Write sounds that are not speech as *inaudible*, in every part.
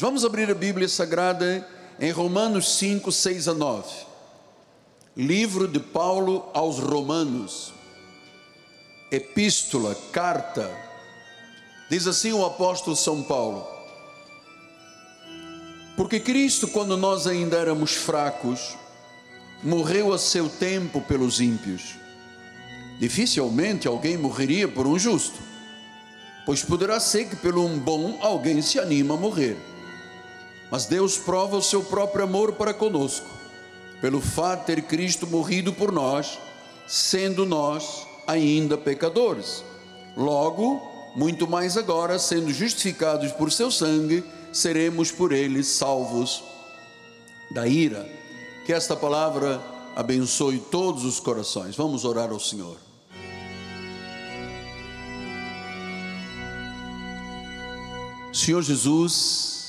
Vamos abrir a Bíblia Sagrada em Romanos 5, 6 a 9. Livro de Paulo aos Romanos, epístola, carta. Diz assim o apóstolo São Paulo: Porque Cristo, quando nós ainda éramos fracos, morreu a seu tempo pelos ímpios. Dificilmente alguém morreria por um justo, pois poderá ser que pelo um bom alguém se anima a morrer. Mas Deus prova o seu próprio amor para conosco, pelo fato de ter Cristo morrido por nós, sendo nós ainda pecadores. Logo, muito mais agora, sendo justificados por seu sangue, seremos por ele salvos da ira. Que esta palavra abençoe todos os corações. Vamos orar ao Senhor. Senhor Jesus,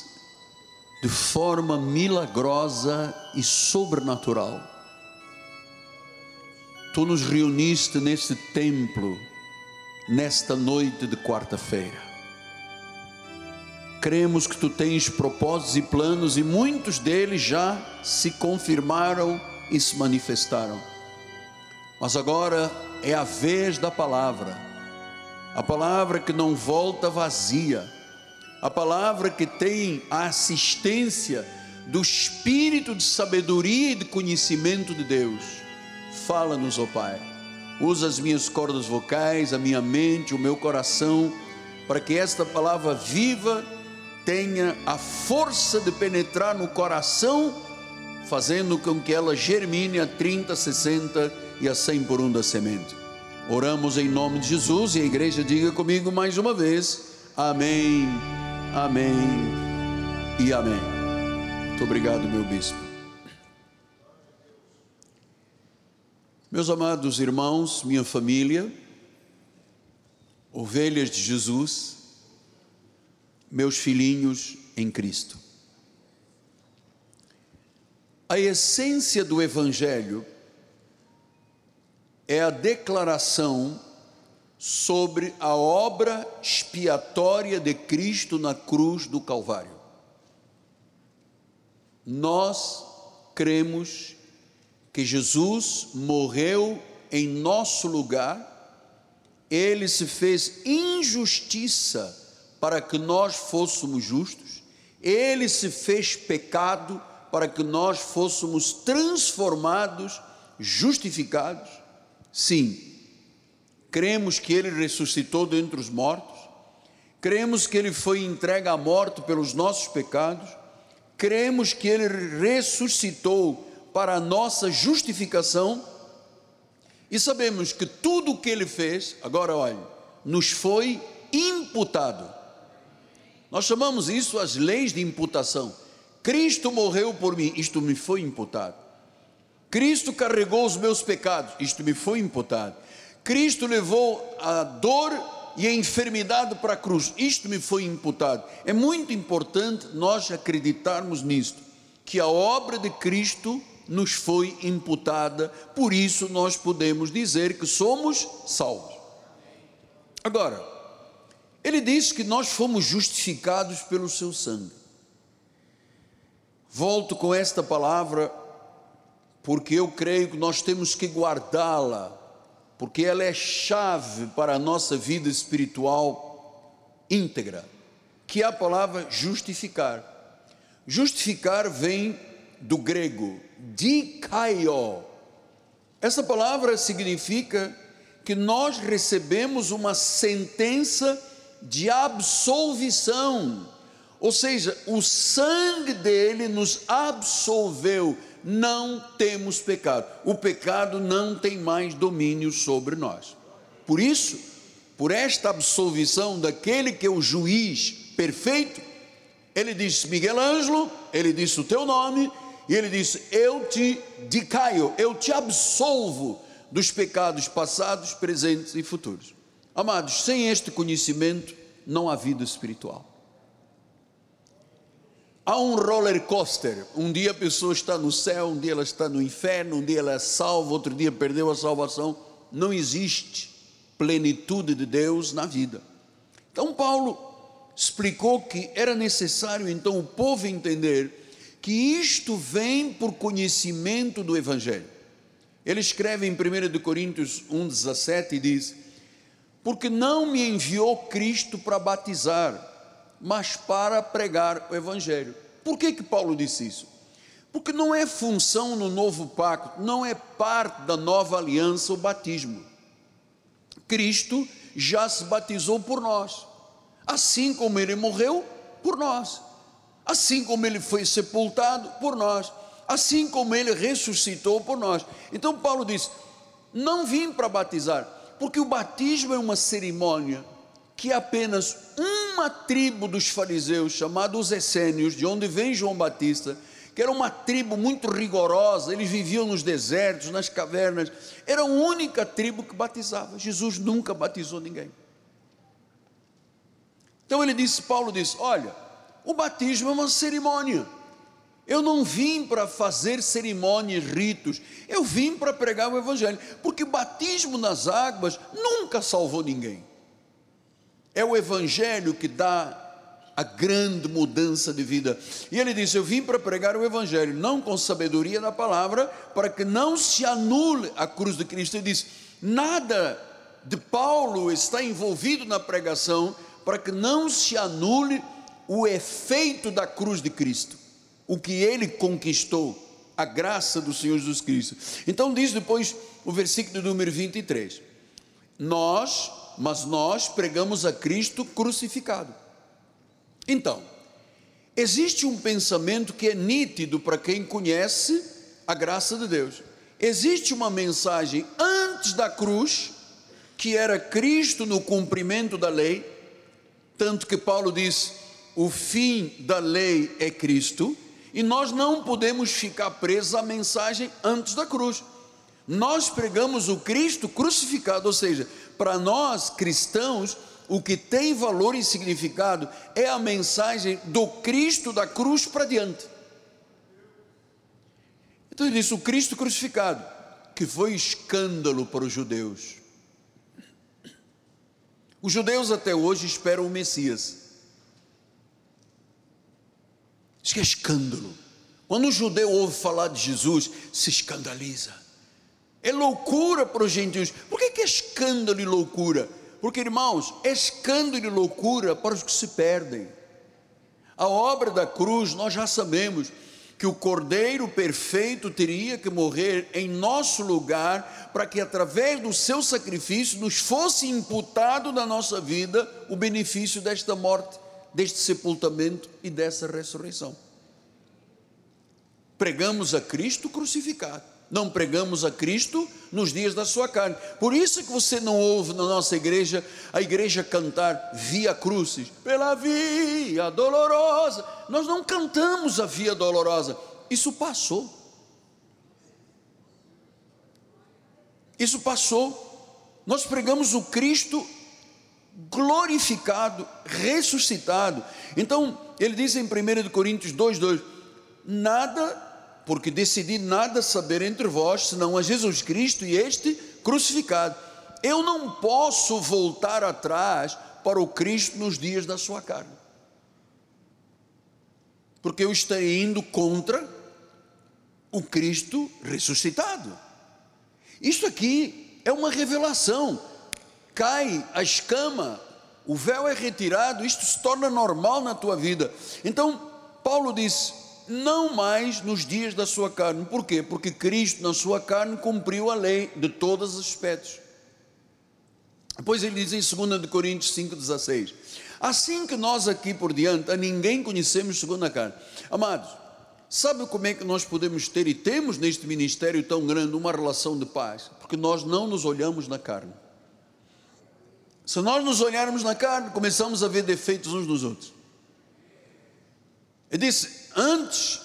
de forma milagrosa e sobrenatural, Tu nos reuniste neste templo, nesta noite de quarta-feira. Cremos que Tu tens propósitos e planos e muitos deles já se confirmaram e se manifestaram. Mas agora é a vez da palavra, a palavra que não volta vazia a palavra que tem a assistência do espírito de sabedoria e de conhecimento de Deus. Fala-nos, ó Pai. Usa as minhas cordas vocais, a minha mente, o meu coração, para que esta palavra viva tenha a força de penetrar no coração, fazendo com que ela germine a 30, 60 e a 100 por um da semente. Oramos em nome de Jesus e a igreja diga comigo mais uma vez: Amém Amém e amém. Muito obrigado, meu bispo. Meus amados irmãos, minha família, ovelhas de Jesus, meus filhinhos em Cristo. A essência do Evangelho é a declaração sobre a obra expiatória de Cristo na cruz do Calvário. Nós cremos que Jesus morreu em nosso lugar, ele se fez injustiça para que nós fôssemos justos, ele se fez pecado para que nós fôssemos transformados, justificados. Sim, cremos que ele ressuscitou dentre os mortos, cremos que ele foi entregue à morte pelos nossos pecados, cremos que ele ressuscitou para a nossa justificação e sabemos que tudo o que ele fez, agora olhe, nos foi imputado. Nós chamamos isso as leis de imputação. Cristo morreu por mim, isto me foi imputado. Cristo carregou os meus pecados, isto me foi imputado. Cristo levou a dor e a enfermidade para a cruz. Isto me foi imputado. É muito importante nós acreditarmos nisto, que a obra de Cristo nos foi imputada, por isso nós podemos dizer que somos salvos. Agora, ele diz que nós fomos justificados pelo seu sangue. Volto com esta palavra porque eu creio que nós temos que guardá-la porque ela é chave para a nossa vida espiritual íntegra, que é a palavra justificar. Justificar vem do grego dikaio. Essa palavra significa que nós recebemos uma sentença de absolvição, ou seja, o sangue dele nos absolveu não temos pecado. O pecado não tem mais domínio sobre nós. Por isso, por esta absolvição daquele que é o juiz perfeito, ele disse: Miguel Ângelo, ele disse o teu nome, e ele disse: Eu te dicaio, eu te absolvo dos pecados passados, presentes e futuros. Amados, sem este conhecimento não há vida espiritual. Há um roller coaster. Um dia a pessoa está no céu, um dia ela está no inferno, um dia ela é salva, outro dia perdeu a salvação. Não existe plenitude de Deus na vida. Então, Paulo explicou que era necessário então o povo entender que isto vem por conhecimento do Evangelho. Ele escreve em 1 Coríntios 1,17 e diz: Porque não me enviou Cristo para batizar, mas para pregar o Evangelho. Por que, que Paulo disse isso? Porque não é função no novo pacto, não é parte da nova aliança o batismo. Cristo já se batizou por nós, assim como ele morreu por nós, assim como ele foi sepultado por nós, assim como ele ressuscitou por nós. Então Paulo diz: Não vim para batizar, porque o batismo é uma cerimônia que apenas uma tribo dos fariseus, chamada os essênios, de onde vem João Batista, que era uma tribo muito rigorosa, eles viviam nos desertos, nas cavernas, era a única tribo que batizava. Jesus nunca batizou ninguém. Então ele disse, Paulo disse: Olha, o batismo é uma cerimônia. Eu não vim para fazer cerimônias, ritos, eu vim para pregar o Evangelho, porque o batismo nas águas nunca salvou ninguém. É o Evangelho que dá a grande mudança de vida. E ele disse: Eu vim para pregar o Evangelho, não com sabedoria da palavra, para que não se anule a cruz de Cristo. Ele disse: Nada de Paulo está envolvido na pregação para que não se anule o efeito da cruz de Cristo, o que ele conquistou, a graça do Senhor Jesus Cristo. Então diz depois o versículo número 23: Nós, mas nós pregamos a Cristo crucificado. Então, existe um pensamento que é nítido para quem conhece a graça de Deus. Existe uma mensagem antes da cruz, que era Cristo no cumprimento da lei, tanto que Paulo diz: o fim da lei é Cristo, e nós não podemos ficar presos à mensagem antes da cruz. Nós pregamos o Cristo crucificado, ou seja, para nós cristãos, o que tem valor e significado é a mensagem do Cristo da cruz para diante. Então ele disse: o Cristo crucificado, que foi escândalo para os judeus. Os judeus até hoje esperam o Messias. Isso que é escândalo. Quando o judeu ouve falar de Jesus, se escandaliza. É loucura para os gentios. Por que, que é escândalo e loucura? Porque, irmãos, é escândalo e loucura para os que se perdem. A obra da cruz, nós já sabemos que o Cordeiro perfeito teria que morrer em nosso lugar, para que através do seu sacrifício nos fosse imputado na nossa vida o benefício desta morte, deste sepultamento e dessa ressurreição. Pregamos a Cristo crucificado não pregamos a Cristo nos dias da sua carne. Por isso que você não ouve na nossa igreja a igreja cantar via crucis, pela via dolorosa. Nós não cantamos a via dolorosa. Isso passou. Isso passou. Nós pregamos o Cristo glorificado, ressuscitado. Então, ele diz em 1 Coríntios 2:2, nada porque decidi nada saber entre vós, senão a Jesus Cristo e este crucificado. Eu não posso voltar atrás para o Cristo nos dias da sua carne, porque eu estarei indo contra o Cristo ressuscitado. Isso aqui é uma revelação. Cai a escama, o véu é retirado, isto se torna normal na tua vida. Então, Paulo diz: não mais nos dias da sua carne. Por quê? Porque Cristo, na sua carne, cumpriu a lei de todos os aspectos. Depois ele diz em 2 Coríntios 5,16: Assim que nós aqui por diante a ninguém conhecemos segundo a carne. Amados, sabe como é que nós podemos ter e temos neste ministério tão grande uma relação de paz? Porque nós não nos olhamos na carne. Se nós nos olharmos na carne, começamos a ver defeitos uns nos outros. Ele disse: antes,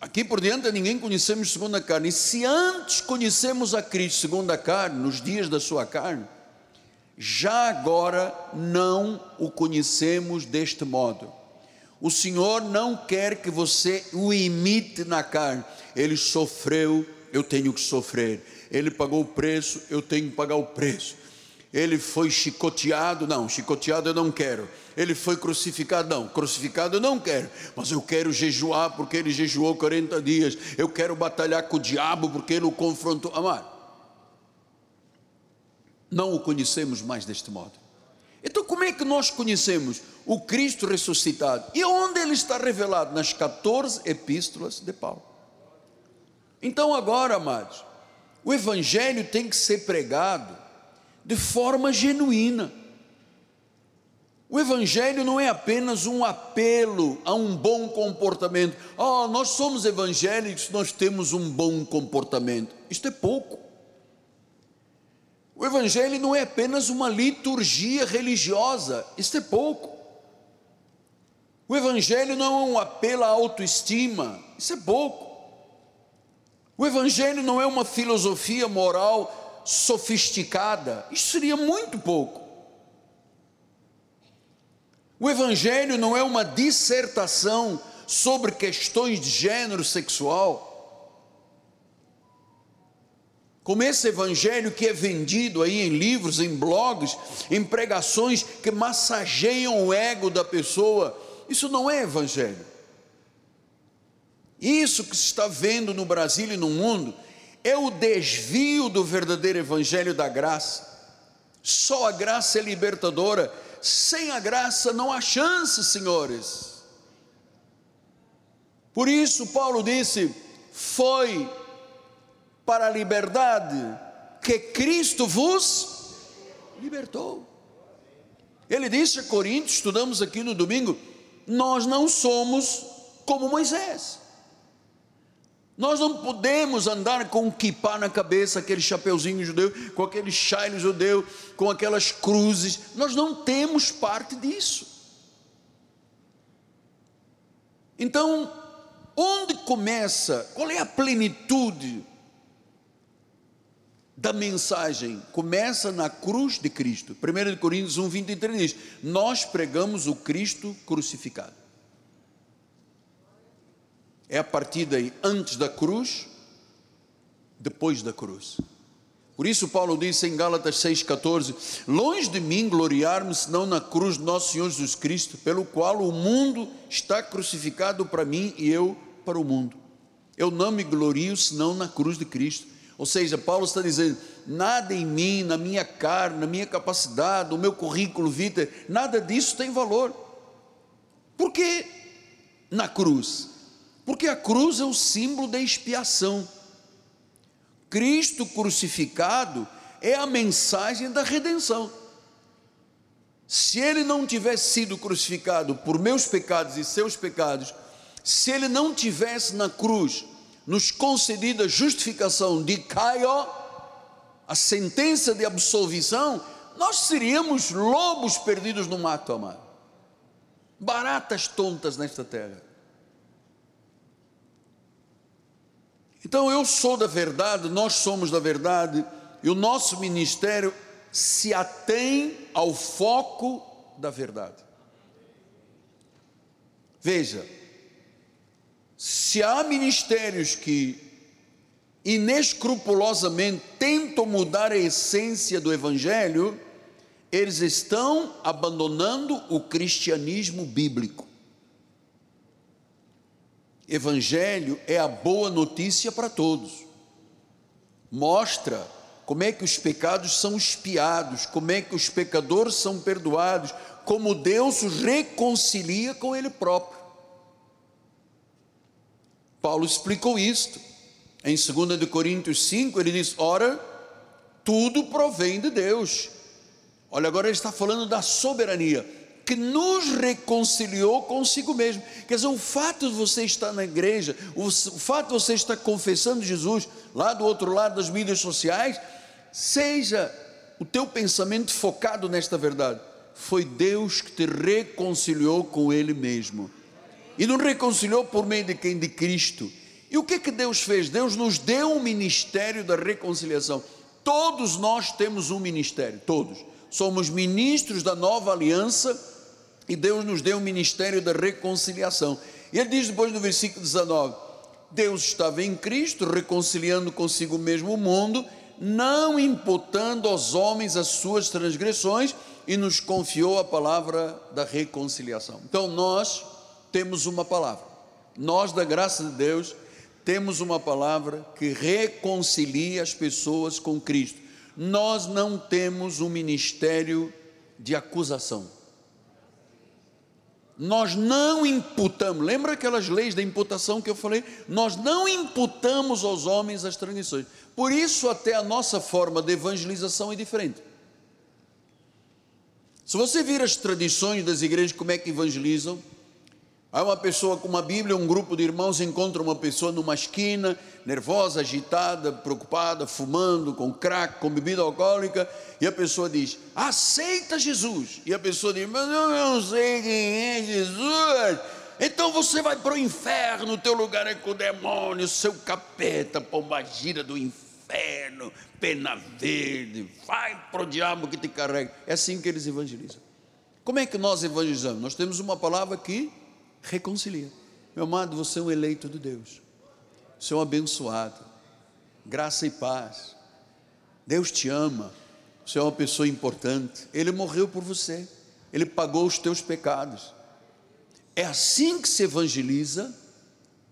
aqui por diante, ninguém conhecemos segundo a carne. E se antes conhecemos a Cristo segundo a carne, nos dias da sua carne, já agora não o conhecemos deste modo. O Senhor não quer que você o imite na carne. Ele sofreu, eu tenho que sofrer. Ele pagou o preço, eu tenho que pagar o preço. Ele foi chicoteado, não, chicoteado eu não quero. Ele foi crucificado, não, crucificado eu não quero. Mas eu quero jejuar porque ele jejuou 40 dias. Eu quero batalhar com o diabo porque ele o confrontou. Amar, não o conhecemos mais deste modo. Então, como é que nós conhecemos o Cristo ressuscitado? E onde ele está revelado? Nas 14 epístolas de Paulo. Então, agora, amados, o Evangelho tem que ser pregado de forma genuína. O Evangelho não é apenas um apelo a um bom comportamento. Oh, nós somos evangélicos, nós temos um bom comportamento. Isto é pouco. O Evangelho não é apenas uma liturgia religiosa. Isto é pouco. O Evangelho não é um apelo à autoestima. Isso é pouco. O Evangelho não é uma filosofia moral sofisticada, isso seria muito pouco. O Evangelho não é uma dissertação sobre questões de gênero sexual. Como esse evangelho que é vendido aí em livros, em blogs, em pregações que massageiam o ego da pessoa, isso não é evangelho. Isso que se está vendo no Brasil e no mundo é o desvio do verdadeiro evangelho da graça. Só a graça é libertadora, sem a graça não há chance, senhores. Por isso, Paulo disse: Foi para a liberdade que Cristo vos libertou. Ele disse a Coríntios, estudamos aqui no domingo: Nós não somos como Moisés. Nós não podemos andar com um kippah na cabeça, aquele chapeuzinho judeu, com aquele chale judeu, com aquelas cruzes. Nós não temos parte disso. Então, onde começa? Qual é a plenitude da mensagem? Começa na cruz de Cristo. 1 Coríntios 1, 23 diz: Nós pregamos o Cristo crucificado é a partida antes da cruz, depois da cruz. Por isso Paulo disse em Gálatas 6,14: Longe de mim gloriar-me, senão na cruz de nosso Senhor Jesus Cristo, pelo qual o mundo está crucificado para mim e eu para o mundo. Eu não me glorio senão na cruz de Cristo. Ou seja, Paulo está dizendo: nada em mim, na minha carne, na minha capacidade, no meu currículo vitae, nada disso tem valor. Por que na cruz? Porque a cruz é o símbolo da expiação. Cristo crucificado é a mensagem da redenção. Se ele não tivesse sido crucificado por meus pecados e seus pecados, se ele não tivesse na cruz nos concedido a justificação de Caio, a sentença de absolvição, nós seríamos lobos perdidos no mato, amado. Baratas tontas nesta terra. Então eu sou da verdade, nós somos da verdade, e o nosso ministério se atém ao foco da verdade. Veja, se há ministérios que inescrupulosamente tentam mudar a essência do Evangelho, eles estão abandonando o cristianismo bíblico. Evangelho é a boa notícia para todos. Mostra como é que os pecados são espiados, como é que os pecadores são perdoados, como Deus os reconcilia com Ele próprio. Paulo explicou isto. Em 2 Coríntios 5, ele diz: Ora, tudo provém de Deus. Olha, agora ele está falando da soberania que nos reconciliou consigo mesmo. Quer dizer, o fato de você estar na igreja, o, fato de você estar confessando Jesus lá do outro lado das mídias sociais, seja o teu pensamento focado nesta verdade. Foi Deus que te reconciliou com Ele mesmo. E nos reconciliou por meio de quem? De Cristo. E o que que Deus fez? Deus nos deu um ministério da reconciliação. Todos nós temos um ministério, todos. Somos ministros da nova aliança e Deus nos deu o ministério da reconciliação. E ele diz depois no versículo 19: Deus estava em Cristo reconciliando consigo mesmo o mundo, não imputando aos homens as suas transgressões, e nos confiou a palavra da reconciliação. Então nós temos uma palavra, nós da graça de Deus temos uma palavra que reconcilia as pessoas com Cristo. Nós não temos um ministério de acusação. Nós não imputamos, lembra aquelas leis da imputação que eu falei? Nós não imputamos aos homens as transgressões. Por isso, até a nossa forma de evangelização é diferente. Se você vir as tradições das igrejas, como é que evangelizam, Aí uma pessoa com uma Bíblia, um grupo de irmãos encontra uma pessoa numa esquina, nervosa, agitada, preocupada, fumando, com crack, com bebida alcoólica, e a pessoa diz: Aceita Jesus. E a pessoa diz: Mas eu não sei quem é Jesus. Então você vai para o inferno, teu lugar é com o demônio, seu capeta, pombagira do inferno, pena verde, vai para o diabo que te carrega. É assim que eles evangelizam. Como é que nós evangelizamos? Nós temos uma palavra que reconcilia. Meu amado, você é um eleito de Deus, você é um abençoado, graça e paz. Deus te ama, você é uma pessoa importante, Ele morreu por você, Ele pagou os teus pecados. É assim que se evangeliza,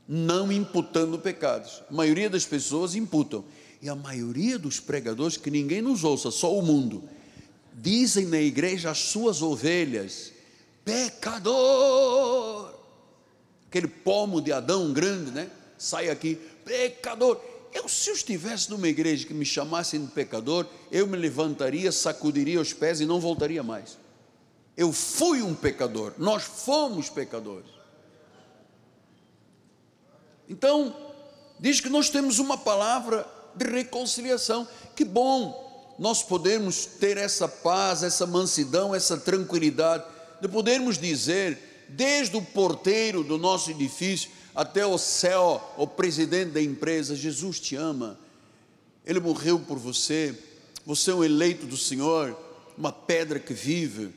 não imputando pecados. A maioria das pessoas imputam, e a maioria dos pregadores, que ninguém nos ouça, só o mundo, dizem na igreja as suas ovelhas: pecador aquele pomo de Adão grande, né? Sai aqui, pecador. Eu, se eu estivesse numa igreja que me chamassem de pecador, eu me levantaria, sacudiria os pés e não voltaria mais. Eu fui um pecador, nós fomos pecadores. Então, diz que nós temos uma palavra de reconciliação. Que bom nós podemos ter essa paz, essa mansidão, essa tranquilidade, de podermos dizer desde o porteiro do nosso edifício até o céu, o presidente da empresa, Jesus te ama, Ele morreu por você, você é um eleito do Senhor, uma pedra que vive.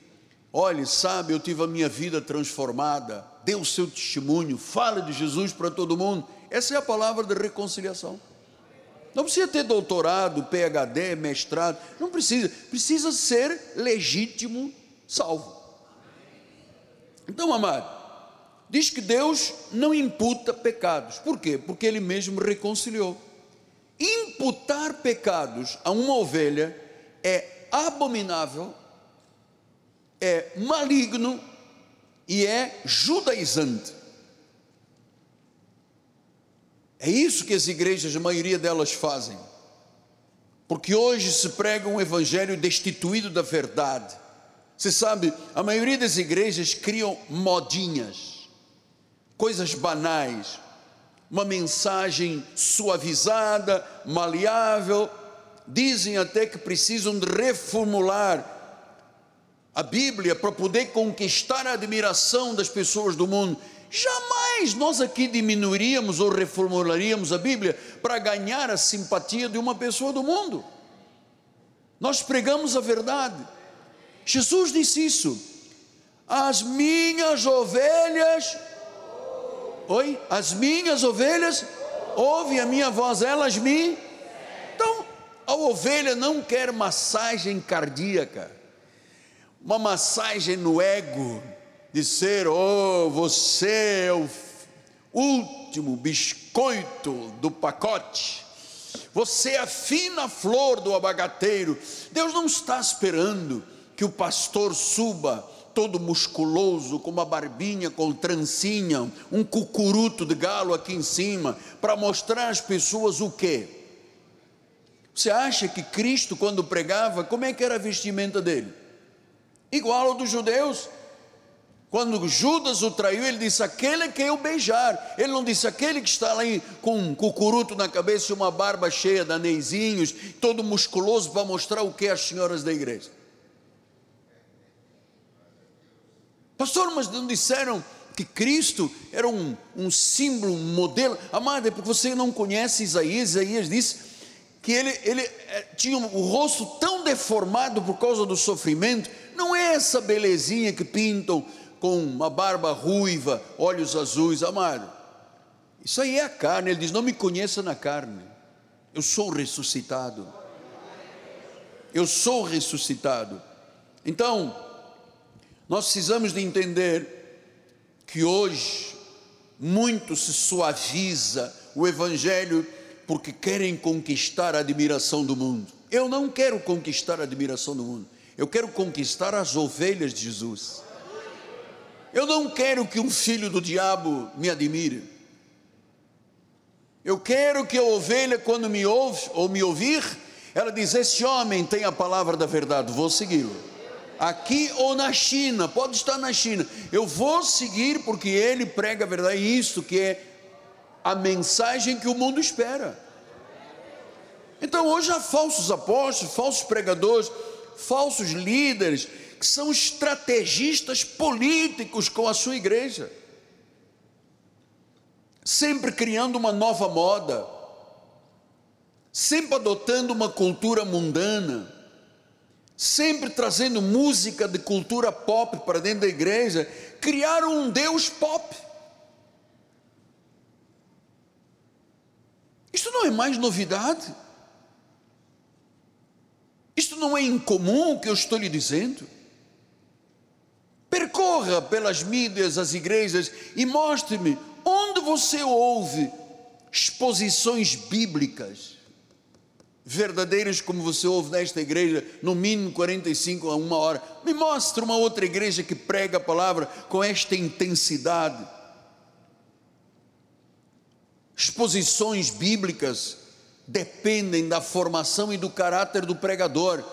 Olhe, sabe, eu tive a minha vida transformada, dê o seu testemunho, fale de Jesus para todo mundo. Essa é a palavra de reconciliação. Não precisa ter doutorado, PhD, mestrado, não precisa, precisa ser legítimo salvo. Então, amado, diz que Deus não imputa pecados. Por quê? Porque Ele mesmo reconciliou. Imputar pecados a uma ovelha é abominável, é maligno e é judaizante. É isso que as igrejas, a maioria delas fazem. Porque hoje se prega um evangelho destituído da verdade você sabe, a maioria das igrejas criam modinhas, coisas banais, uma mensagem suavizada, maleável, dizem até que precisam reformular a Bíblia para poder conquistar a admiração das pessoas do mundo. Jamais nós aqui diminuiríamos ou reformularíamos a Bíblia para ganhar a simpatia de uma pessoa do mundo. Nós pregamos a verdade. Jesus disse isso. As minhas ovelhas, oi? As minhas ovelhas ouvem a minha voz, elas me. Então, a ovelha não quer massagem cardíaca, uma massagem no ego, de ser, oh, você é o último biscoito do pacote, você é a fina flor do abagateiro. Deus não está esperando que o pastor suba todo musculoso, com uma barbinha com trancinha, um cucuruto de galo aqui em cima, para mostrar às pessoas o quê? Você acha que Cristo, quando pregava, como é que era a vestimenta dele? Igual ao dos judeus. Quando Judas o traiu, ele disse: Aquele que eu beijar. Ele não disse: Aquele que está ali com um cucuruto na cabeça e uma barba cheia de anezinhos, todo musculoso, para mostrar o que as senhoras da igreja. Pastor, mas não disseram que Cristo era um, um símbolo, um modelo? Amado, é porque você não conhece Isaías. Isaías disse que ele, ele eh, tinha o rosto tão deformado por causa do sofrimento. Não é essa belezinha que pintam com uma barba ruiva, olhos azuis, amado. Isso aí é a carne. Ele diz: Não me conheça na carne. Eu sou ressuscitado. eu sou ressuscitado. Então, nós precisamos de entender que hoje muito se suaviza o evangelho porque querem conquistar a admiração do mundo. Eu não quero conquistar a admiração do mundo. Eu quero conquistar as ovelhas de Jesus. Eu não quero que um filho do diabo me admire. Eu quero que a ovelha, quando me ouve ou me ouvir, ela diz: Esse homem tem a palavra da verdade, vou segui-lo. Aqui ou na China, pode estar na China, eu vou seguir porque ele prega a verdade, isso que é a mensagem que o mundo espera. Então hoje há falsos apóstolos, falsos pregadores, falsos líderes, que são estrategistas políticos com a sua igreja, sempre criando uma nova moda, sempre adotando uma cultura mundana, sempre trazendo música de cultura pop para dentro da igreja, criaram um Deus pop. Isto não é mais novidade. Isto não é incomum o que eu estou lhe dizendo. Percorra pelas mídias, as igrejas e mostre-me onde você ouve exposições bíblicas verdadeiras como você ouve nesta igreja, no mínimo 45 a uma hora. Me mostre uma outra igreja que prega a palavra com esta intensidade. Exposições bíblicas dependem da formação e do caráter do pregador.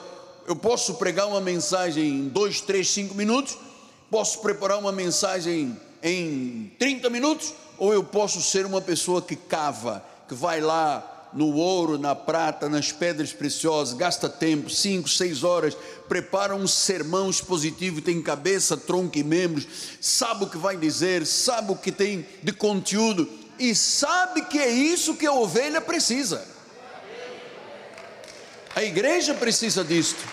Eu posso pregar uma mensagem em dois, três, cinco minutos, posso preparar uma mensagem em 30 minutos, ou eu posso ser uma pessoa que cava, que vai lá no ouro, na prata, nas pedras preciosas, gasta tempo, cinco, seis horas, prepara um sermão expositivo, tem cabeça, tronco e membros, sabe o que vai dizer, sabe o que tem de conteúdo e sabe que é isso que a ovelha precisa. A igreja precisa disto.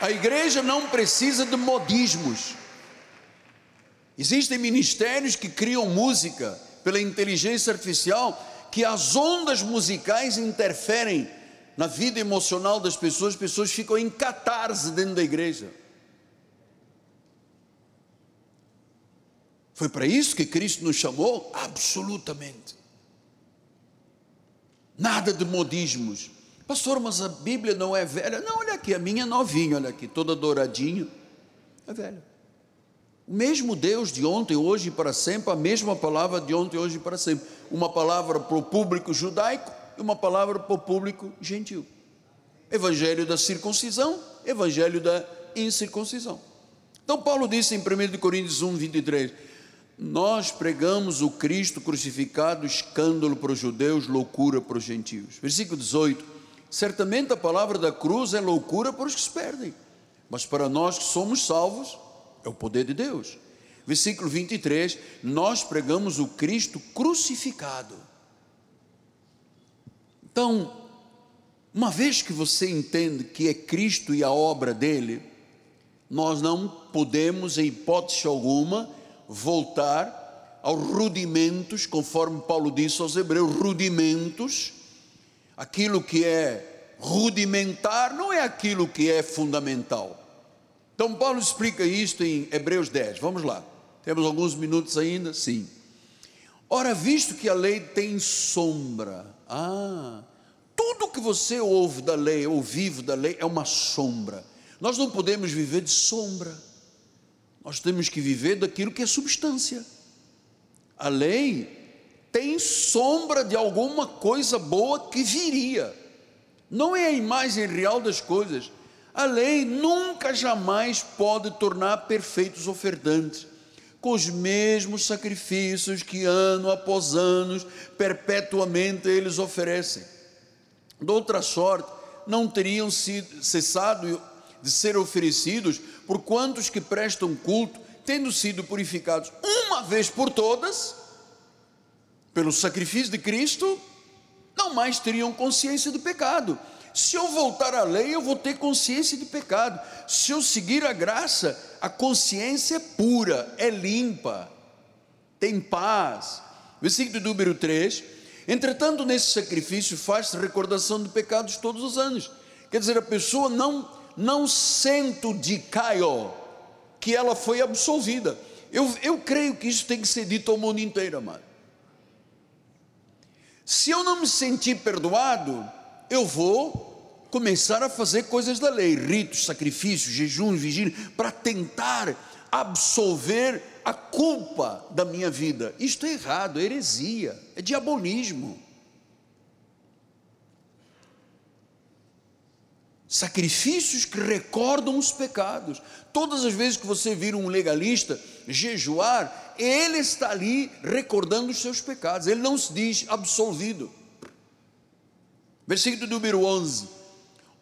A igreja não precisa de modismos. Existem ministérios que criam música pela inteligência artificial, que as ondas musicais interferem na vida emocional das pessoas, as pessoas ficam em catarse dentro da igreja. Foi para isso que Cristo nos chamou? Absolutamente. Nada de modismos. Pastor, mas a Bíblia não é velha? Não, olha aqui, a minha é novinha, olha aqui, toda douradinha. É velha. O mesmo Deus de ontem, hoje e para sempre, a mesma palavra de ontem, hoje e para sempre. Uma palavra para o público judaico e uma palavra para o público gentil. Evangelho da circuncisão, evangelho da incircuncisão. Então, Paulo disse em 1 Coríntios 1, 23: nós pregamos o Cristo crucificado, escândalo para os judeus, loucura para os gentios. Versículo 18: Certamente a palavra da cruz é loucura para os que se perdem, mas para nós que somos salvos, é o poder de Deus. Versículo 23: Nós pregamos o Cristo crucificado. Então, uma vez que você entende que é Cristo e a obra dele, nós não podemos, em hipótese alguma, voltar aos rudimentos, conforme Paulo disse aos Hebreus: rudimentos. Aquilo que é rudimentar não é aquilo que é fundamental. Então, Paulo explica isto em Hebreus 10. Vamos lá. Temos alguns minutos ainda? Sim. Ora, visto que a lei tem sombra, ah, tudo que você ouve da lei, ou vive da lei, é uma sombra. Nós não podemos viver de sombra. Nós temos que viver daquilo que é substância. A lei tem sombra de alguma coisa boa que viria. Não é a imagem real das coisas. A lei nunca jamais pode tornar perfeitos ofertantes com os mesmos sacrifícios que ano após ano, perpetuamente eles oferecem. De outra sorte, não teriam sido, cessado de ser oferecidos por quantos que prestam culto, tendo sido purificados uma vez por todas, pelo sacrifício de Cristo, não mais teriam consciência do pecado. Se eu voltar à lei, eu vou ter consciência de pecado. Se eu seguir a graça, a consciência é pura, é limpa, tem paz. Versículo número 3: Entretanto, nesse sacrifício faz-se recordação de pecados todos os anos. Quer dizer, a pessoa não, não sente o de Caio que ela foi absolvida. Eu, eu creio que isso tem que ser dito ao mundo inteiro, amado. Se eu não me sentir perdoado, eu vou começar a fazer coisas da lei, ritos, sacrifícios, jejuns, vigília, para tentar absolver a culpa da minha vida. Isto é errado, é heresia, é diabolismo. Sacrifícios que recordam os pecados. Todas as vezes que você vir um legalista jejuar, ele está ali recordando os seus pecados. Ele não se diz absolvido. Versículo número 11.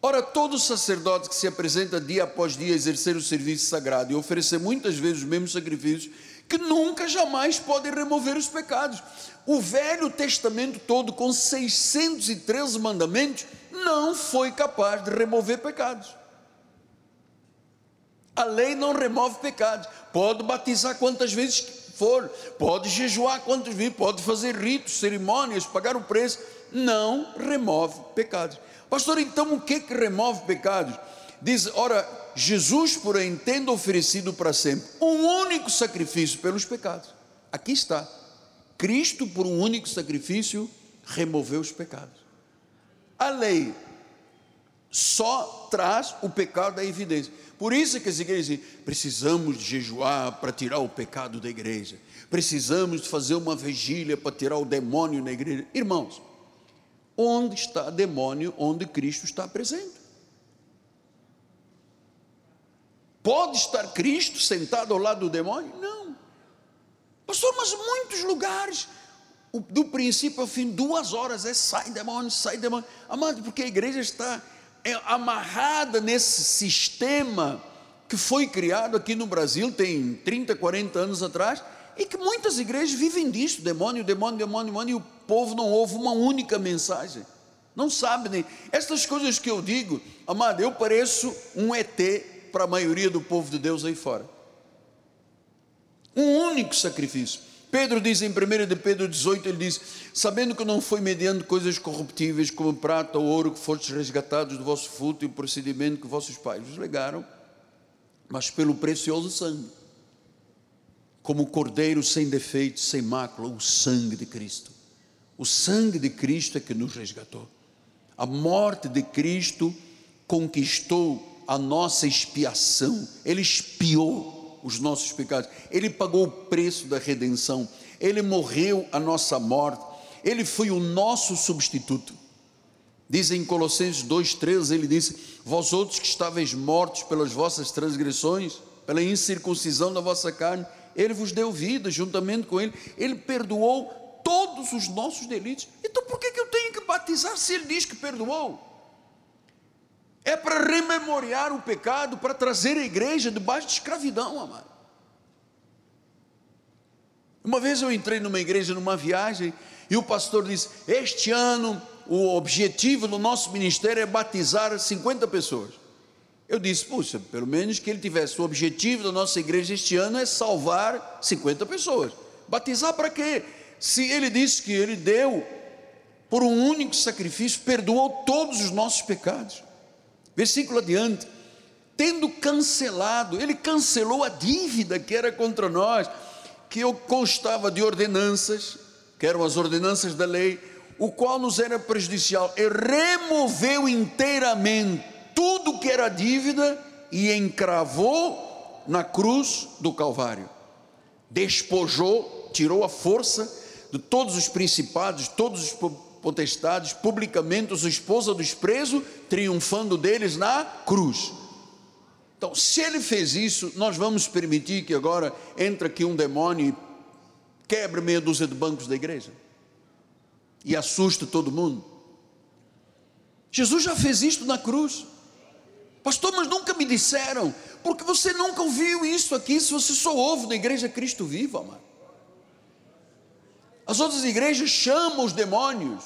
Ora, todo sacerdote que se apresenta dia após dia a exercer o serviço sagrado e oferecer muitas vezes os mesmos sacrifícios, que nunca jamais pode remover os pecados. O Velho Testamento todo, com 613 mandamentos, não foi capaz de remover pecados. A lei não remove pecados. Pode batizar quantas vezes for, pode jejuar quantas vezes, pode fazer ritos, cerimônias, pagar o preço. Não remove pecados. Pastor, então o que que remove pecados? Diz, ora, Jesus, porém, tendo oferecido para sempre um único sacrifício pelos pecados. Aqui está. Cristo, por um único sacrifício, removeu os pecados. A lei só traz o pecado à evidência. Por isso que as igrejas dizem, precisamos de jejuar para tirar o pecado da igreja. Precisamos de fazer uma vigília para tirar o demônio na igreja. Irmãos, onde está demônio onde Cristo está presente? Pode estar Cristo sentado ao lado do demônio? Não. Pastor, mas muitos lugares do princípio ao fim, duas horas, é sai demônio, sai demônio. Amado, porque a igreja está é, amarrada nesse sistema que foi criado aqui no Brasil, tem 30, 40 anos atrás, e que muitas igrejas vivem disso, demônio, demônio, demônio, demônio, e o povo não ouve uma única mensagem. Não sabe nem. Estas coisas que eu digo, amado, eu pareço um ET para a maioria do povo de Deus aí fora. Um único sacrifício. Pedro diz em 1 de Pedro 18, ele diz: Sabendo que não foi mediante coisas corruptíveis como prata ou ouro que fostes resgatados do vosso fruto e procedimento que vossos pais vos legaram, mas pelo precioso sangue, como o cordeiro sem defeito, sem mácula, o sangue de Cristo. O sangue de Cristo é que nos resgatou. A morte de Cristo conquistou a nossa expiação, ele expiou os nossos pecados, Ele pagou o preço da redenção, Ele morreu a nossa morte, Ele foi o nosso substituto. Diz em Colossenses 2,13, ele disse: Vós outros que estáveis mortos pelas vossas transgressões, pela incircuncisão da vossa carne, Ele vos deu vida juntamente com Ele, Ele perdoou todos os nossos delitos. Então por que, que eu tenho que batizar se Ele diz que perdoou? é para rememoriar o pecado, para trazer a igreja debaixo de escravidão, amado. Uma vez eu entrei numa igreja, numa viagem, e o pastor disse: Este ano o objetivo do nosso ministério é batizar 50 pessoas. Eu disse: Puxa, pelo menos que ele tivesse o objetivo da nossa igreja este ano é salvar 50 pessoas. Batizar para quê? Se ele disse que ele deu por um único sacrifício, perdoou todos os nossos pecados. Versículo adiante. Tendo cancelado, ele cancelou a dívida que era contra nós, que constava de ordenanças, que eram as ordenanças da lei, o qual nos era prejudicial, e removeu inteiramente tudo que era dívida e encravou na cruz do Calvário. Despojou, tirou a força de todos os principados, todos os potestades, publicamente os esposa dos presos, triunfando deles na cruz. Então, se ele fez isso, nós vamos permitir que agora entre aqui um demônio e quebre meia dúzia de bancos da igreja e assuste todo mundo. Jesus já fez isto na cruz. Pastor, mas nunca me disseram, porque você nunca ouviu isso aqui, se você só ouve da igreja Cristo vivo, amado. As outras igrejas chamam os demônios,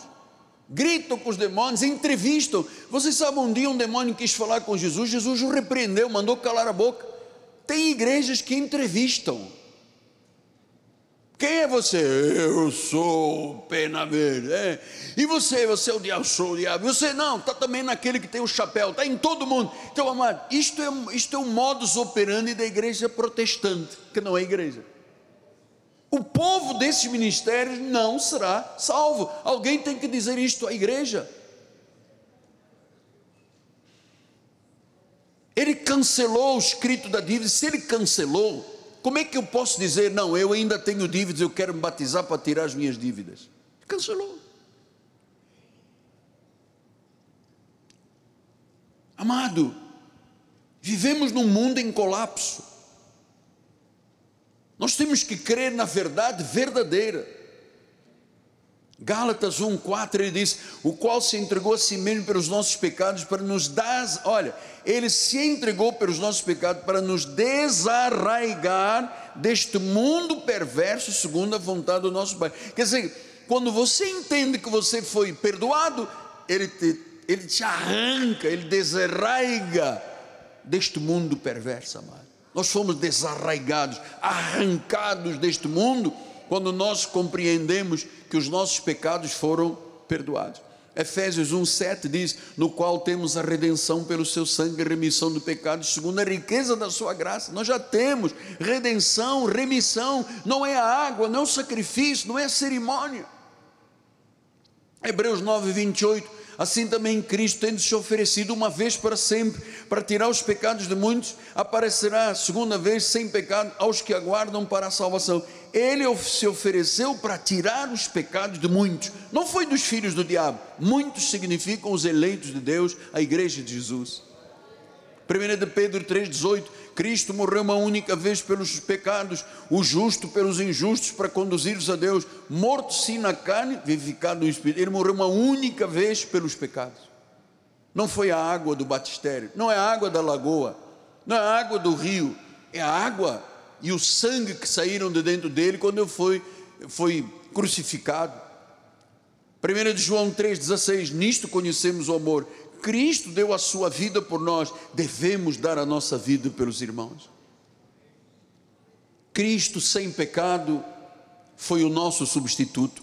gritam com os demônios, entrevistam. Vocês sabem, um dia um demônio quis falar com Jesus, Jesus o repreendeu, mandou calar a boca. Tem igrejas que entrevistam. Quem é você? Eu sou o pena verde. É. E você? Você é o diabo, sou o diabo. Você não, está também naquele que tem o chapéu, está em todo mundo. Então, amado, isto é, isto é um modus operandi da igreja protestante, que não é igreja. O povo desses ministérios não será salvo. Alguém tem que dizer isto à igreja. Ele cancelou o escrito da dívida. Se ele cancelou, como é que eu posso dizer, não, eu ainda tenho dívidas, eu quero me batizar para tirar as minhas dívidas? Cancelou. Amado, vivemos num mundo em colapso. Nós temos que crer na verdade verdadeira. Gálatas 1,4 ele diz: O qual se entregou a si mesmo pelos nossos pecados, para nos dar, olha, ele se entregou pelos nossos pecados, para nos desarraigar deste mundo perverso, segundo a vontade do nosso Pai. Quer dizer, quando você entende que você foi perdoado, ele te, ele te arranca, ele desarraiga deste mundo perverso, amado. Nós fomos desarraigados, arrancados deste mundo, quando nós compreendemos que os nossos pecados foram perdoados. Efésios 1,7 diz: No qual temos a redenção pelo seu sangue, remissão do pecado, segundo a riqueza da sua graça. Nós já temos redenção, remissão, não é a água, não é o sacrifício, não é a cerimônia. Hebreus 9, 28 assim também Cristo, tendo se oferecido uma vez para sempre, para tirar os pecados de muitos, aparecerá segunda vez sem pecado aos que aguardam para a salvação. Ele se ofereceu para tirar os pecados de muitos, não foi dos filhos do diabo, muitos significam os eleitos de Deus, a igreja de Jesus. 1 de Pedro 3,18: Cristo morreu uma única vez pelos pecados, o justo pelos injustos, para conduzir-os a Deus, morto sim na carne, vivificado no Espírito. Ele morreu uma única vez pelos pecados. Não foi a água do batistério, não é a água da lagoa, não é a água do rio, é a água e o sangue que saíram de dentro dele quando ele foi, foi crucificado. 1 de João 3,16: Nisto conhecemos o amor, Cristo deu a sua vida por nós, devemos dar a nossa vida pelos irmãos. Cristo sem pecado foi o nosso substituto.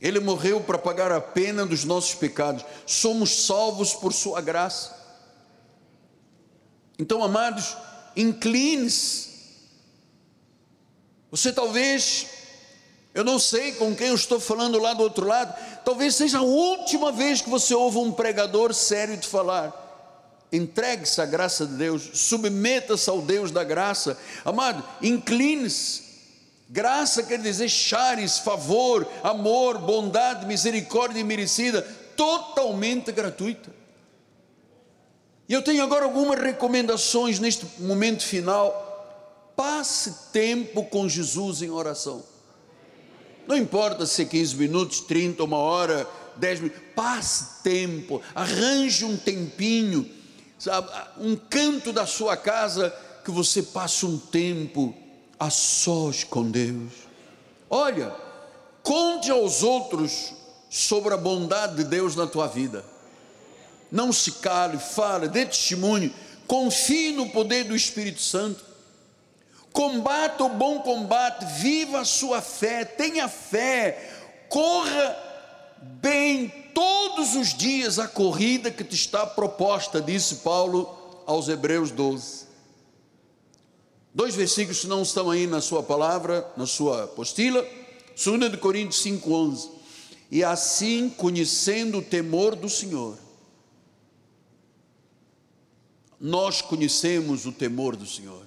Ele morreu para pagar a pena dos nossos pecados. Somos salvos por sua graça. Então, amados, incline-se. Você talvez eu não sei com quem eu estou falando lá do outro lado. Talvez seja a última vez que você ouve um pregador sério te falar. Entregue-se à graça de Deus, submeta-se ao Deus da graça. Amado, incline-se. Graça quer dizer chares, favor, amor, bondade, misericórdia merecida, totalmente gratuita. E eu tenho agora algumas recomendações neste momento final. Passe tempo com Jesus em oração. Não importa se é 15 minutos, 30, uma hora, 10 minutos, passe tempo, arranje um tempinho, sabe, um canto da sua casa que você passe um tempo a sós com Deus. Olha, conte aos outros sobre a bondade de Deus na tua vida. Não se cale, fale, dê testemunho, confie no poder do Espírito Santo combata o bom combate, viva a sua fé, tenha fé, corra bem todos os dias a corrida que te está proposta, disse Paulo aos Hebreus 12. Dois versículos que não estão aí na sua palavra, na sua apostila, 2 de Coríntios 5,11. E assim, conhecendo o temor do Senhor, nós conhecemos o temor do Senhor.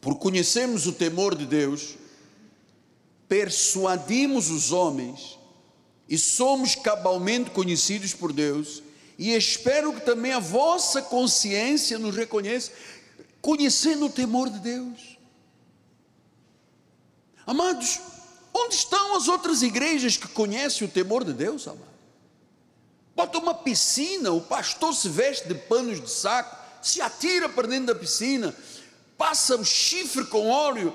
Por conhecermos o temor de Deus, persuadimos os homens e somos cabalmente conhecidos por Deus, e espero que também a vossa consciência nos reconheça, conhecendo o temor de Deus. Amados, onde estão as outras igrejas que conhecem o temor de Deus? Bota uma piscina, o pastor se veste de panos de saco, se atira para dentro da piscina, passa o chifre com óleo.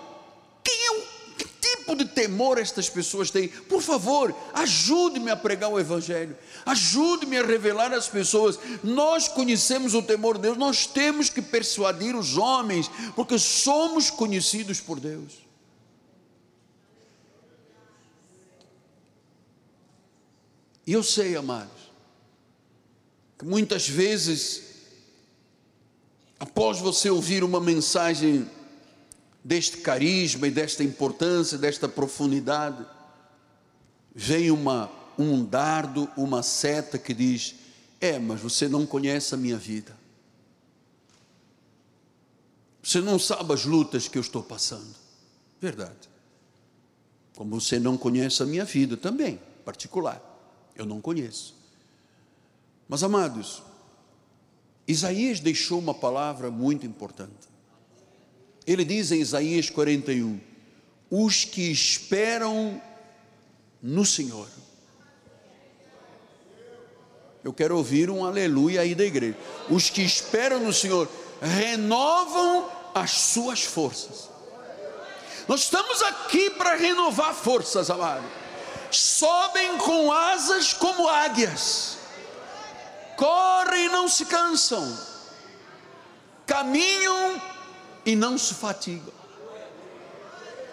É que tipo de temor estas pessoas têm? Por favor, ajude-me a pregar o Evangelho, ajude-me a revelar às pessoas. Nós conhecemos o temor de Deus, nós temos que persuadir os homens, porque somos conhecidos por Deus. E eu sei, amados, que muitas vezes, após você ouvir uma mensagem deste carisma e desta importância, desta profundidade, vem uma, um dardo, uma seta que diz: É, mas você não conhece a minha vida. Você não sabe as lutas que eu estou passando. Verdade. Como você não conhece a minha vida também, particular. Eu não conheço. Mas amados, Isaías deixou uma palavra muito importante. Ele diz em Isaías 41: Os que esperam no Senhor. Eu quero ouvir um aleluia aí da igreja. Os que esperam no Senhor renovam as suas forças. Nós estamos aqui para renovar forças, amado. Sobem com asas como águias, correm e não se cansam, caminham e não se fatigam.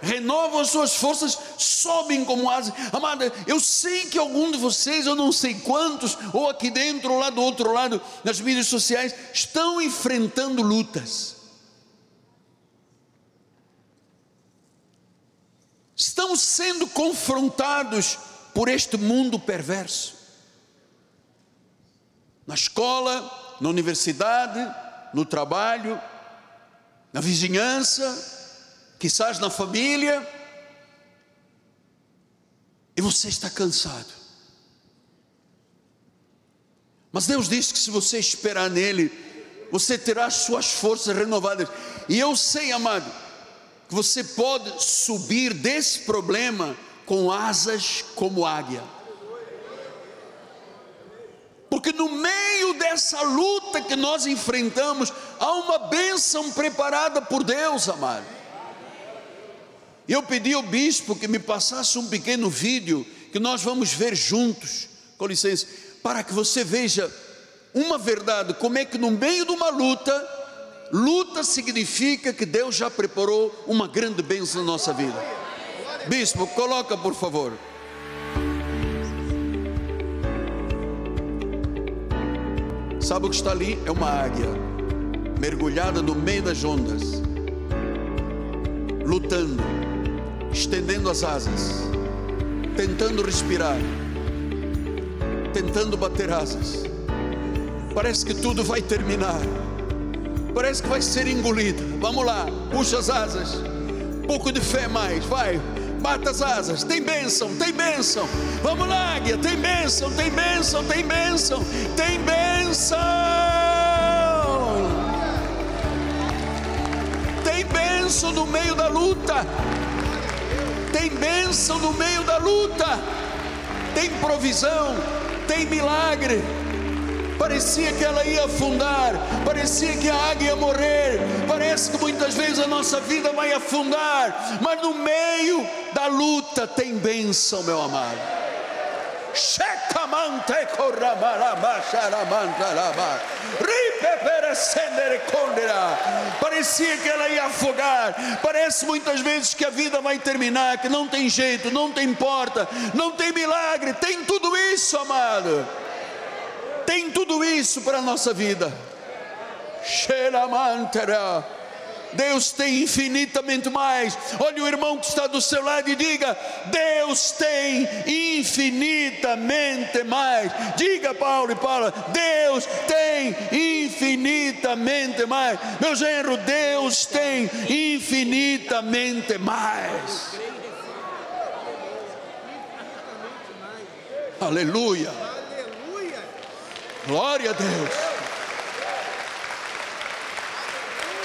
Renovam as suas forças, sobem como asas. Amada, eu sei que algum de vocês, eu não sei quantos, ou aqui dentro, ou lá do outro lado, nas mídias sociais, estão enfrentando lutas. Estão sendo confrontados por este mundo perverso. Na escola, na universidade, no trabalho, na vizinhança, quizás na família, e você está cansado. Mas Deus disse que se você esperar nele, você terá as suas forças renovadas. E eu sei, amado, que você pode subir desse problema com asas como águia. Porque no meio dessa luta que nós enfrentamos, há uma bênção preparada por Deus, amado. Eu pedi ao bispo que me passasse um pequeno vídeo que nós vamos ver juntos, com licença, para que você veja uma verdade, como é que no meio de uma luta, luta significa que Deus já preparou uma grande bênção na nossa vida. Bispo, coloca por favor. Sabe o que está ali? É uma águia, mergulhada no meio das ondas, lutando, estendendo as asas, tentando respirar, tentando bater asas. Parece que tudo vai terminar, parece que vai ser engolida. Vamos lá, puxa as asas, pouco de fé mais, vai, bata as asas, tem bênção, tem bênção. Vamos lá, águia, tem bênção, tem bênção, tem bênção, tem bênção. Tem bênção no meio da luta. Tem bênção no meio da luta. Tem provisão, tem milagre. Parecia que ela ia afundar, parecia que a águia ia morrer, parece que muitas vezes a nossa vida vai afundar, mas no meio da luta tem bênção, meu amado. Parecia que ela ia afogar. Parece muitas vezes que a vida vai terminar, que não tem jeito, não tem porta, não tem milagre. Tem tudo isso, amado tem tudo isso para a nossa vida. Deus tem infinitamente mais. Olhe o irmão que está do seu lado e diga: Deus tem infinitamente mais. Diga, Paulo e Paula: Deus tem infinitamente mais. Meu genro, Deus tem infinitamente mais. Aleluia. Glória a Deus.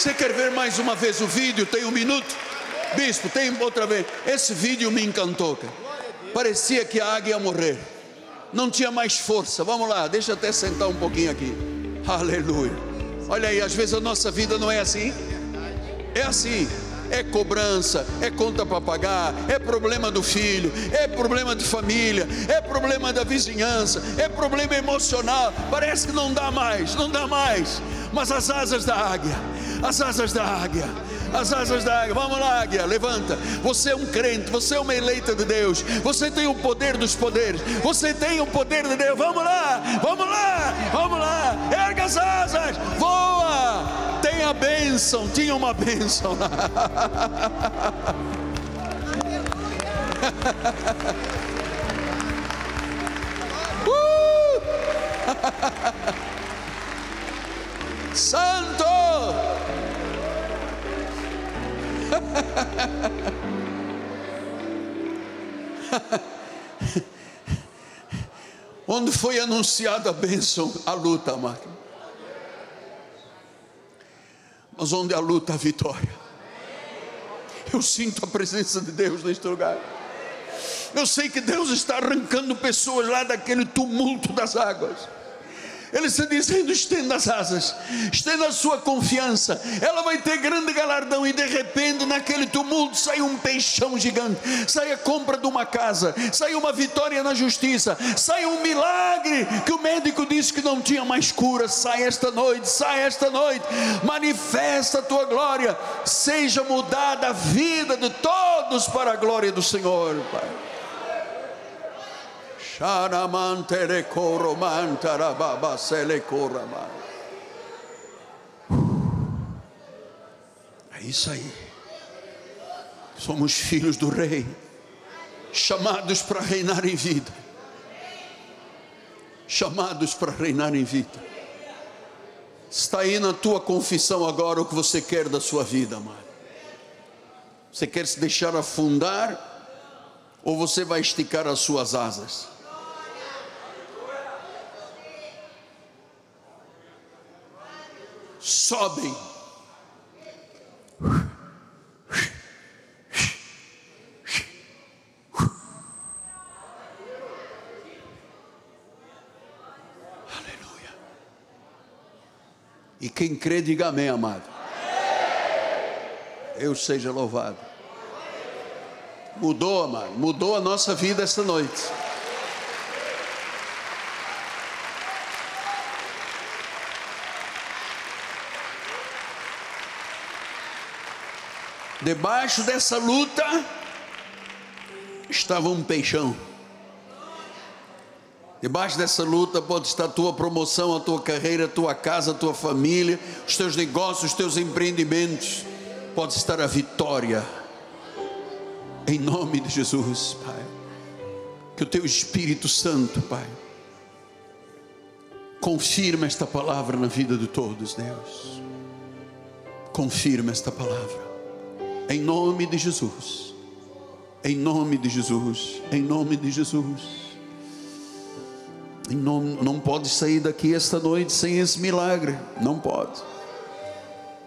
Você quer ver mais uma vez o vídeo? Tem um minuto? Bispo, tem outra vez. Esse vídeo me encantou. Cara. Parecia que a águia ia morrer. Não tinha mais força. Vamos lá, deixa até sentar um pouquinho aqui. *laughs* Aleluia. Olha aí, às vezes a nossa vida não é assim. É assim. é cobrança, é conta para pagar, é problema do filho, é problema de família, é problema da vizinhança, é problema emocional. Parece que não dá mais, não dá mais. Mas as asas da águia, as asas da águia as asas da águia. Vamos lá, águia, levanta. Você é um crente, você é uma eleita de Deus. Você tem o poder dos poderes. Você tem o poder de Deus. Vamos lá, vamos lá, vamos lá. Erga as asas, voa. Tem a bênção, tinha uma bênção *laughs* uh! *laughs* Santo! *laughs* Onde foi anunciada a bênção, a luta, amado. Mas onde a luta, a vitória. Eu sinto a presença de Deus neste lugar. Eu sei que Deus está arrancando pessoas lá daquele tumulto das águas. Ele está dizendo: estenda as asas, estenda a sua confiança. Ela vai ter grande galardão. E de repente, naquele tumulto, sai um peixão gigante, sai a compra de uma casa, sai uma vitória na justiça, sai um milagre que o médico disse que não tinha mais cura. Sai esta noite, sai esta noite, manifesta a tua glória, seja mudada a vida de todos para a glória do Senhor, Pai. É isso aí. Somos filhos do Rei, chamados para reinar em vida. Chamados para reinar em vida. Está aí na tua confissão agora o que você quer da sua vida, amado. Você quer se deixar afundar ou você vai esticar as suas asas? Sobem. Aleluia. E quem crê, diga amém, amado. Eu seja louvado. Mudou, amado. Mudou a nossa vida esta noite. Debaixo dessa luta estava um peixão. Debaixo dessa luta pode estar a tua promoção, a tua carreira, a tua casa, a tua família, os teus negócios, os teus empreendimentos. Pode estar a vitória. Em nome de Jesus, Pai. Que o teu Espírito Santo, Pai, confirma esta palavra na vida de todos, Deus. Confirma esta palavra. Em nome de Jesus. Em nome de Jesus. Em nome de Jesus. Não, não pode sair daqui esta noite sem esse milagre. Não pode.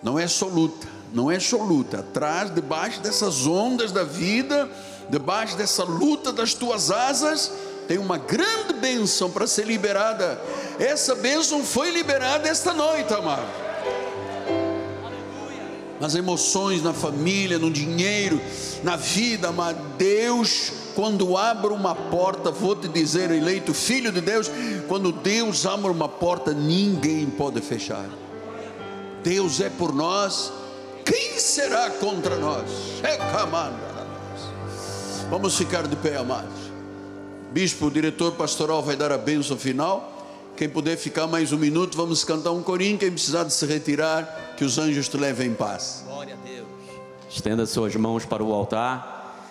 Não é só luta. Não é só luta. Atrás, debaixo dessas ondas da vida, debaixo dessa luta das tuas asas, tem uma grande bênção para ser liberada. Essa bênção foi liberada esta noite, amado nas emoções, na família, no dinheiro, na vida, mas Deus, quando abre uma porta, vou te dizer, eleito filho de Deus, quando Deus abre uma porta, ninguém pode fechar. Deus é por nós, quem será contra nós? É Vamos ficar de pé, amados. Bispo, diretor pastoral vai dar a bênção final. Quem puder ficar mais um minuto, vamos cantar um corinho. Quem precisar de se retirar, que os anjos te levem em paz. Glória a Deus. Estenda suas mãos para o altar.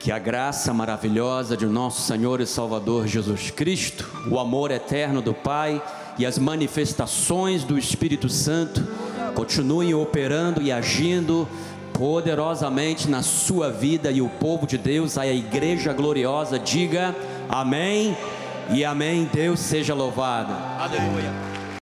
Que a graça maravilhosa de nosso Senhor e Salvador Jesus Cristo, o amor eterno do Pai e as manifestações do Espírito Santo continuem operando e agindo poderosamente na sua vida e o povo de Deus, a igreja gloriosa, diga amém e amém. Deus seja louvado. Aleluia.